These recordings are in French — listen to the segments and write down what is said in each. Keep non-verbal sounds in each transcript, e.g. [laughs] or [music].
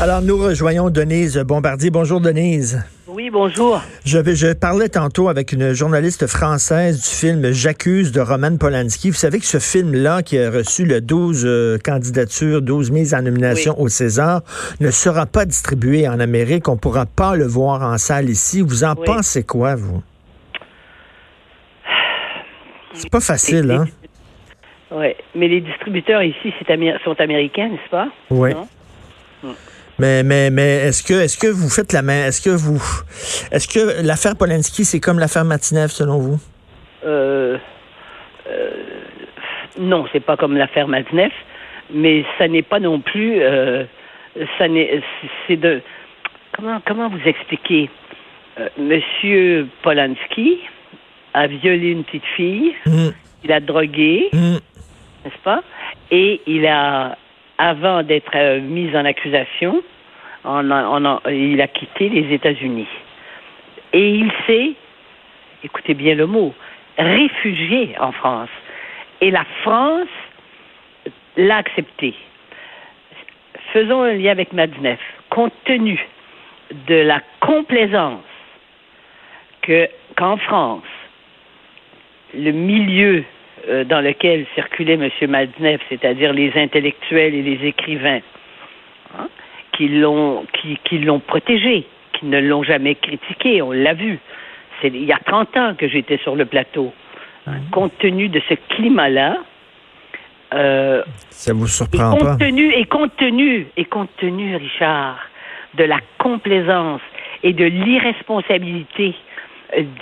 Alors, nous rejoignons Denise Bombardier. Bonjour, Denise. Oui, bonjour. Je, je parlais tantôt avec une journaliste française du film J'accuse de Roman Polanski. Vous savez que ce film-là, qui a reçu le 12 euh, candidatures, 12 mises en nomination au César, ne sera pas distribué en Amérique. On ne pourra pas le voir en salle ici. Vous en pensez quoi, vous? [sighs] C'est pas facile, hein? Oui, mais les distributeurs ici sont américains, n'est-ce pas? Oui. Mais, mais, mais est-ce que, est-ce que vous faites la main? Est-ce que vous, est-ce que l'affaire Polanski, c'est comme l'affaire Matinev, selon vous? Euh, euh, non, c'est pas comme l'affaire Matinev, mais ça n'est pas non plus, euh, ça n'est, c'est de, comment, comment vous expliquer? Euh, Monsieur Polanski a violé une petite fille, mm. il a drogué, mm. n'est-ce pas? Et il a avant d'être euh, mis en accusation, il a quitté les États-Unis. Et il s'est, écoutez bien le mot, réfugié en France. Et la France l'a accepté. Faisons un lien avec Madnef. Compte tenu de la complaisance que qu'en France, le milieu euh, dans lequel circulait M. Madnev, c'est-à-dire les intellectuels et les écrivains, hein, qui l'ont qui, qui l'ont protégé, qui ne l'ont jamais critiqué, on l'a vu. C'est il y a 30 ans que j'étais sur le plateau. Hein, compte tenu de ce climat-là, euh, ça vous surprend et compte Tenu, et compte tenu, et compte tenu, Richard, de la complaisance et de l'irresponsabilité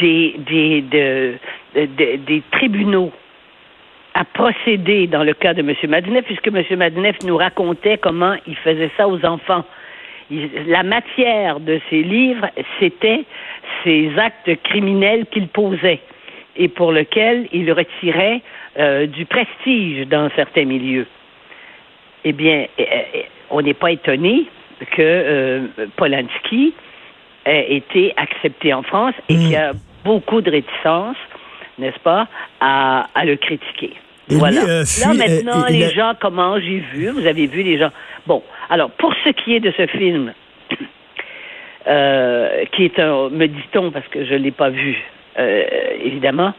des, des, des tribunaux à procéder dans le cas de M. Madinef, puisque M. Madinef nous racontait comment il faisait ça aux enfants. la matière de ses livres, c'était ces actes criminels qu'il posait et pour lesquels il retirait euh, du prestige dans certains milieux. Eh bien, eh, eh, on n'est pas étonné que euh, Polanski ait été accepté en France et qu'il y a beaucoup de réticence n'est-ce pas, à, le critiquer. voilà. Euh, Là, maintenant, les gens, comment j'ai vu, vous avez vu les gens. Bon, alors, pour ce qui est de ce film, [coughs] euh, qui est un, me dit-on, parce que je ne l'ai pas vu, euh, évidemment,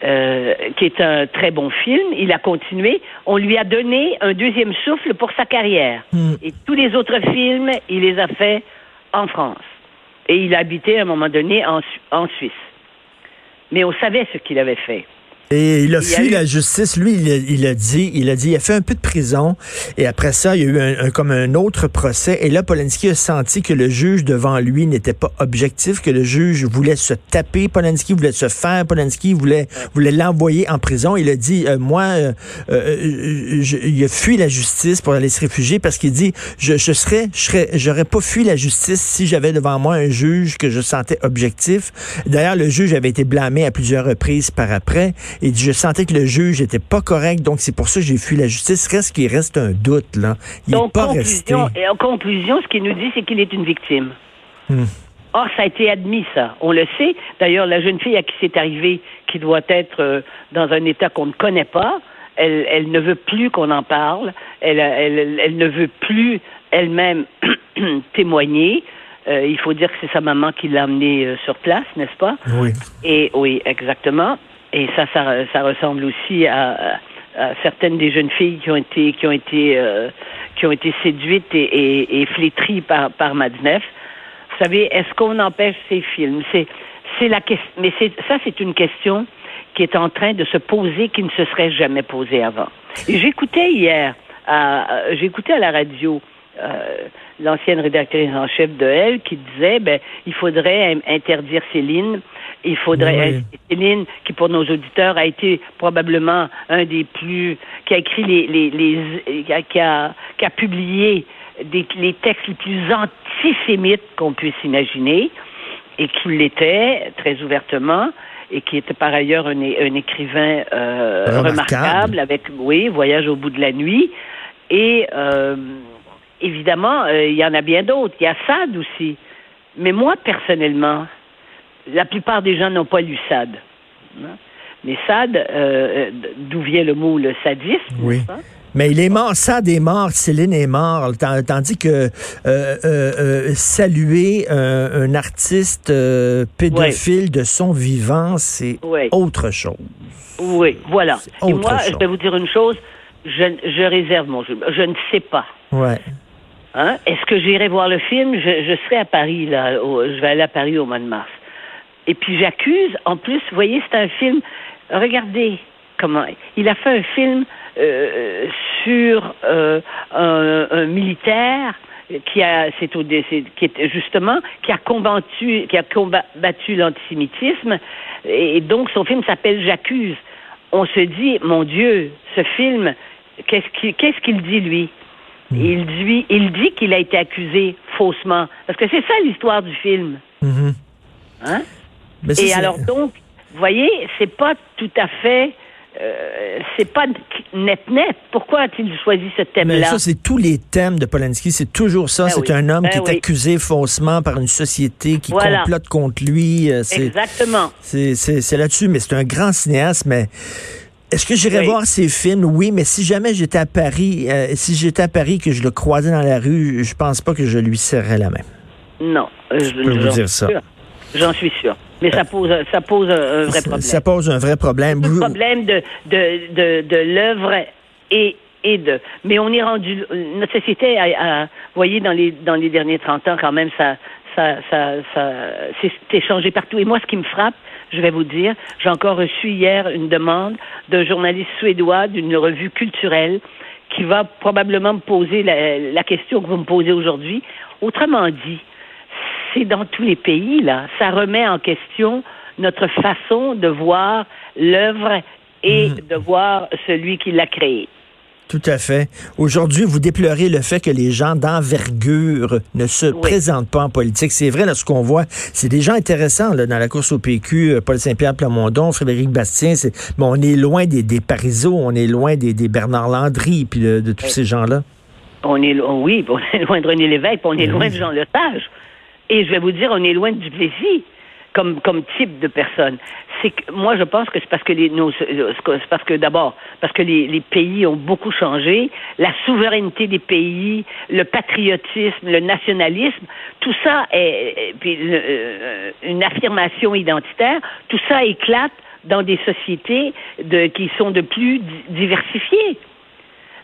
qui est un très bon film. Il a continué. On lui a donné un deuxième souffle pour sa carrière. Hmm. Et tous les autres films, il les a faits en France. Et il a habité à un moment donné en, en Suisse mais on savait ce qu'il avait fait. Et il a fui la justice. Lui, il a, dit, il a dit, il a fait un peu de prison. Et après ça, il y a eu un, comme un autre procès. Et là, Polanski a senti que le juge devant lui n'était pas objectif, que le juge voulait se taper Polanski, voulait se faire Polanski, voulait, voulait l'envoyer en prison. Il a dit, euh, moi, euh, euh, il a fui la justice pour aller se réfugier parce qu'il dit, je, je serais, je serais, j'aurais pas fui la justice si j'avais devant moi un juge que je sentais objectif. D'ailleurs, le juge avait été blâmé à plusieurs reprises par après. Et je sentais que le juge n'était pas correct, donc c'est pour ça que j'ai fui la justice. Reste qu'il reste un doute, là. Il n'est pas resté. Et en conclusion, ce qu'il nous dit, c'est qu'il est une victime. Hmm. Or, ça a été admis, ça. On le sait. D'ailleurs, la jeune fille à qui c'est arrivé, qui doit être euh, dans un état qu'on ne connaît pas, elle, elle ne veut plus qu'on en parle. Elle, elle, elle, ne veut plus elle-même [clears throat] témoigner. Euh, il faut dire que c'est sa maman qui l'a amenée euh, sur place, n'est-ce pas? Oui. Et oui, exactement. Et ça, ça, ressemble aussi à, certaines des jeunes filles qui ont été, qui ont été, euh, qui ont été séduites et, flétries par, par Madnef. Vous savez, est-ce qu'on empêche ces films? C'est, c'est la question. Mais ça, c'est une question qui est en train de se poser, qui ne se serait jamais posée avant. j'écoutais hier, j'écoutais à la radio. Euh, l'ancienne rédactrice en chef de Elle qui disait ben il faudrait interdire Céline il faudrait Céline, qui pour nos auditeurs a été probablement un des plus qui a écrit les, les, les qui, a, qui, a, publié des, les textes les plus antisémites qu'on puisse imaginer, et qui l'était très ouvertement, et qui était par ailleurs un, un écrivain euh, remarquable. avec, oui, Voyage au bout de la nuit. Et euh, évidemment, euh, il y en a bien d'autres. Il y a Sade aussi. Mais moi, personnellement, la plupart des gens n'ont pas lu. Hein. Mais Sade, euh, d'où vient le mot le sadisme, oui. Mais il est mort, Sade est mort, Céline est mort, tandis que euh, euh, saluer un artiste pédophile de son vivant, c'est autre chose. Oui, voilà. Et moi, je vais vous dire une chose, je, je réserve mon jeu. Je ne sais pas. Ouais. Hein? Est-ce que j'irai voir le film? Je, je, serai à Paris, là. je vais aller à Paris au mois de mars. Et puis j'accuse, en plus, vous voyez, c'est un film. Regardez comment. Il a fait un film euh, sur euh, un, militaire qui a, c'est au, qui est justement, qui a combattu, qui a combattu l'antisémitisme. Et donc son film s'appelle J'accuse. On se dit, mon Dieu, ce film, qu'est-ce qu'il, qu'est-ce qu'il dit lui? Hmm. Il dit, il dit qu'il a été accusé faussement. Parce que c'est ça l'histoire du film. Mm-hmm. Hein? Et alors donc, vous voyez, c'est pas tout à fait euh, c'est pas net net. Pourquoi a-t-il choisi ce thème-là? Mais ça, c'est tous les thèmes de Polanski. C'est toujours ça. Ben c'est un homme ben qui est accusé faussement par une société qui complote contre lui. Euh, Exactement. C'est là-dessus. Mais c'est un grand cinéaste. Mais est-ce que j'irais voir ses films? Oui, mais si jamais j'étais à Paris, euh, si j'étais à Paris que je le croisais dans la rue, je pense pas que je lui serrais la main. Non. Je, peux vous dire ça. J'en suis sûr. Mais ça pose, ça pose un vrai problème. Ça pose un vrai problème. Un problème de, de, de, de l'œuvre et, et de. Mais on est rendu. Notre société, a, vous voyez, dans les, dans les derniers 30 ans, quand même, ça, ça, ça, ça c'est changé partout. Et moi, ce qui me frappe, je vais vous dire, j'ai encore reçu hier une demande d'un journaliste suédois d'une revue culturelle qui va probablement me poser la, la question que vous me posez aujourd'hui. Autrement dit, c'est dans tous les pays, là. Ça remet en question notre façon de voir l'œuvre et mhm. de voir celui qui l'a créée. Tout à fait. Aujourd'hui, vous déplorez le fait que les gens d'envergure ne se présentent pas en politique. C'est vrai, là, ce qu'on voit, c'est des gens intéressants là, dans la course au PQ, euh, Paul Saint-Pierre Plamondon, Frédéric Bastien. Bon, on est loin des, des Parizeau, on est loin des, Bernard Landry, puis de, tous ces gens-là. On est, oui, [laughs] on est loin de René Lévesque, on est loin de Jean Lesage. Et je vais vous dire, on est loin du plaisir comme, comme type de personne. C'est que moi, je pense que c'est parce que les, c'est parce que d'abord, parce que les, pays ont beaucoup changé, la souveraineté des pays, le patriotisme, le nationalisme, tout ça est, euh, une affirmation identitaire, tout ça éclate dans des sociétés de, qui sont de plus diversifiées.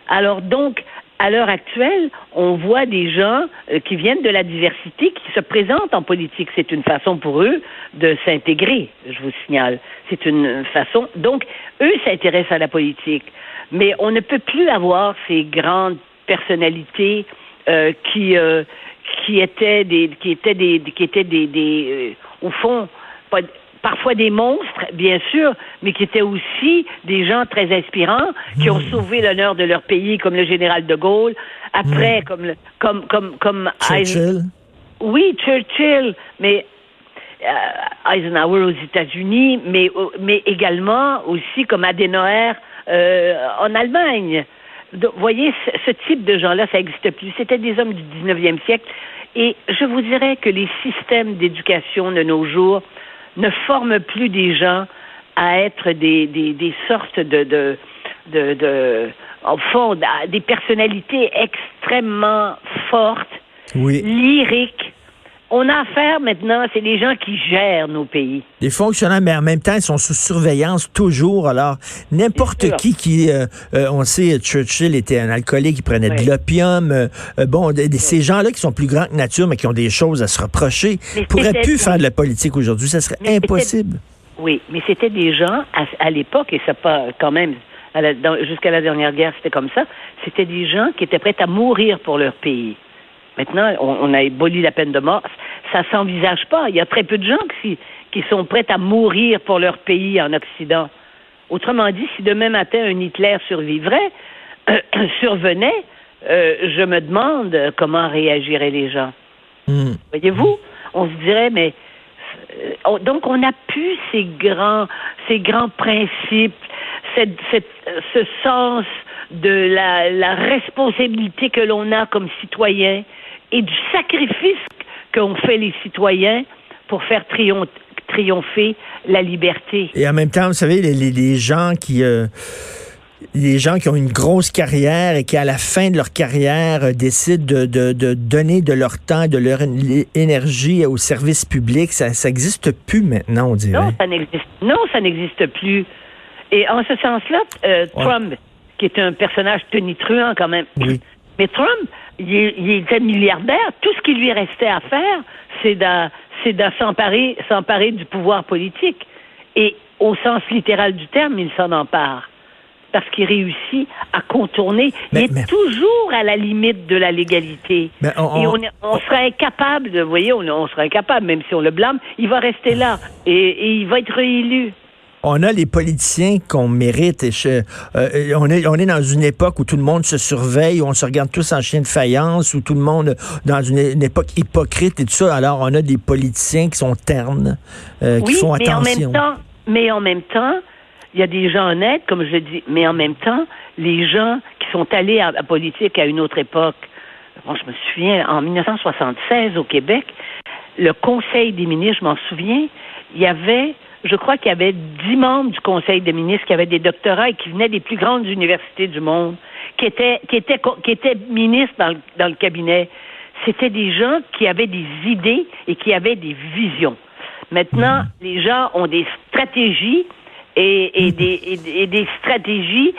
Alors donc, à l'heure actuelle, on voit des gens euh, qui viennent de la diversité qui se présentent en politique. C'est une façon pour eux de s'intégrer, je vous signale. C'est une façon. Donc, eux s'intéressent à la politique. Mais on ne peut plus avoir ces grandes personnalités euh, qui euh, qui étaient des qui étaient des qui étaient des, des au fond pas, parfois des monstres, bien sûr, mais qui étaient aussi des gens très inspirants, qui ont hmm. sauvé l'honneur de leur pays, comme le général de Gaulle, après, hmm. comme, comme, comme, comme Churchill. Oui, Churchill, mais euh, Eisenhower aux États-Unis, mais, mais également aussi comme Adenauer euh, en Allemagne. vous voyez, ce, type de gens-là, ça n'existe plus. C'était des hommes du 19e siècle. Et je vous dirais que les systèmes d'éducation de nos jours ne forme plus des gens à être des, des, des sortes de, de, de, de, en fond, des personnalités extrêmement fortes, lyriques, on a affaire maintenant, c'est les gens qui gèrent nos pays. Les fonctionnaires, mais en même temps, ils sont sous surveillance toujours. Alors, n'importe qui qui, euh, euh, on sait, Churchill était un alcoolique, il prenait de l'opium. Euh, bon, ces gens-là qui sont plus grands que nature, mais qui ont des choses à se reprocher, pourraient plus faire de la politique aujourd'hui. Ça serait impossible. Oui, mais c'était des gens, à, l'époque, et ça pas quand même, jusqu'à la dernière guerre, c'était comme ça, c'était des gens qui étaient prêts à mourir pour leur pays. Maintenant, on, a aboli la peine de mort. Ça s'envisage pas. Il y a très peu de gens qui, qui sont prêts à mourir pour leur pays en Occident. Autrement dit, si demain matin un Hitler survivrait, [clears throat] survenait, euh, je me demande comment réagiraient les gens. Hmm. Voyez-vous, on se dirait, mais euh, donc on n'a plus ces grands, ces grands principes, cette, cette, ce sens de la, la responsabilité que l'on a comme citoyen et du sacrifice qu'ont fait les citoyens pour faire triompher la liberté. Et en même temps, vous savez, les, les, gens qui... Euh, les gens qui ont une grosse carrière et qui, à la fin de leur carrière, euh, décident de, de, de, donner de leur temps, de leur énergie au service public, ça n'existe plus maintenant, on dirait. Non, ça n'existe, non, ça n'existe plus. Et en ce sens-là, euh, Trump, qui est un personnage tonitruant quand même, oui. mais Trump, il, il, était milliardaire. Tout ce qui lui restait à faire, c'est de, s'emparer, s'emparer du pouvoir politique. Et au sens littéral du terme, il s'en empare parce qu'il réussit à contourner. il est toujours à la limite de la légalité. Mais on, et on, on, serait incapable vous voyez, on, on, serait incapable, même si on le blâme, il va rester là et, et il va être réélu on a les politiciens qu'on mérite. Et euh, on, est, on est dans une époque où tout le monde se surveille, où on se regarde tous en chien de faïence, où tout le monde, dans une, époque hypocrite et tout ça. Alors, on a des politiciens qui sont ternes, euh, qui font mais attention. En même temps, mais en même temps, il y a des gens honnêtes, comme je dis, mais en même temps, les gens qui sont allés à la politique à une autre époque, bon, je me souviens, en 1976 au Québec, le Conseil des ministres, je m'en souviens, il y avait, je crois qu'il y avait dix membres du Conseil des ministres qui avaient des doctorats et qui venaient des plus grandes universités du monde, qui étaient, qui étaient, qui étaient ministres dans le, dans le cabinet. C'était des gens qui avaient des idées et qui avaient des visions. Maintenant, les gens ont des stratégies et, et, des, et, des stratégies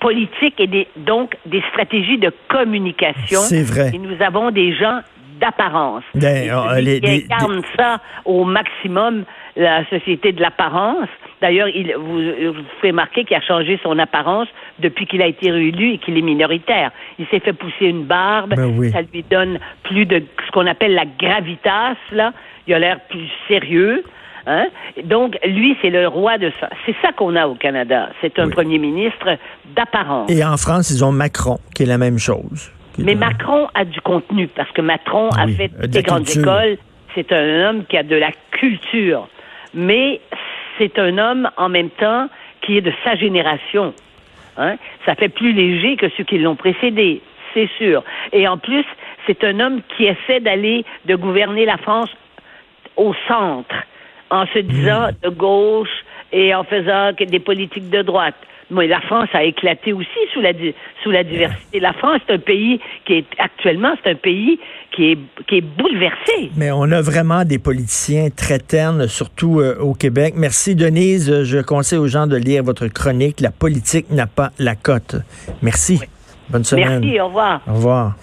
politiques et des, donc des stratégies de communication. C'est vrai. Et nous avons des gens d'apparence. Ben, les, qui incarnent ça au maximum, la société de l'apparence. D'ailleurs, il, vous, vous pouvez remarquer qu'il a changé son apparence depuis qu'il a été réélu et qu'il est minoritaire. Il s'est fait pousser une barbe. Ben oui. Ça lui donne plus de ce qu'on appelle la gravitas, là. Il a l'air plus sérieux. Hein? Donc, lui, c'est le roi de ça. C'est ça qu'on a au Canada. C'est un Oui. premier ministre d'apparence. Et en France, ils ont Macron, qui est la même chose. Mais Macron a du contenu parce que Macron Ah a fait euh, de des grandes culture. écoles. C'est un homme qui a de la culture. Mais c'est un homme en même temps qui est de sa génération. Hein? Ça fait plus léger que ceux qui l'ont précédé, c'est sûr. Et en plus, c'est un homme qui essaie d'aller, de gouverner la France au centre, en se disant de gauche et en faisant des politiques de droite. Mais la France a éclaté aussi sous la, sous la diversité. La France, c'est un pays qui est actuellement, c'est un pays qui est, qui est bouleversé. Mais on a vraiment des politiciens très ternes, surtout euh, au Québec. Merci, Denise. Je conseille aux gens de lire votre chronique. La politique n'a pas la cote. Merci. Bonne semaine. Merci, au revoir. Au revoir.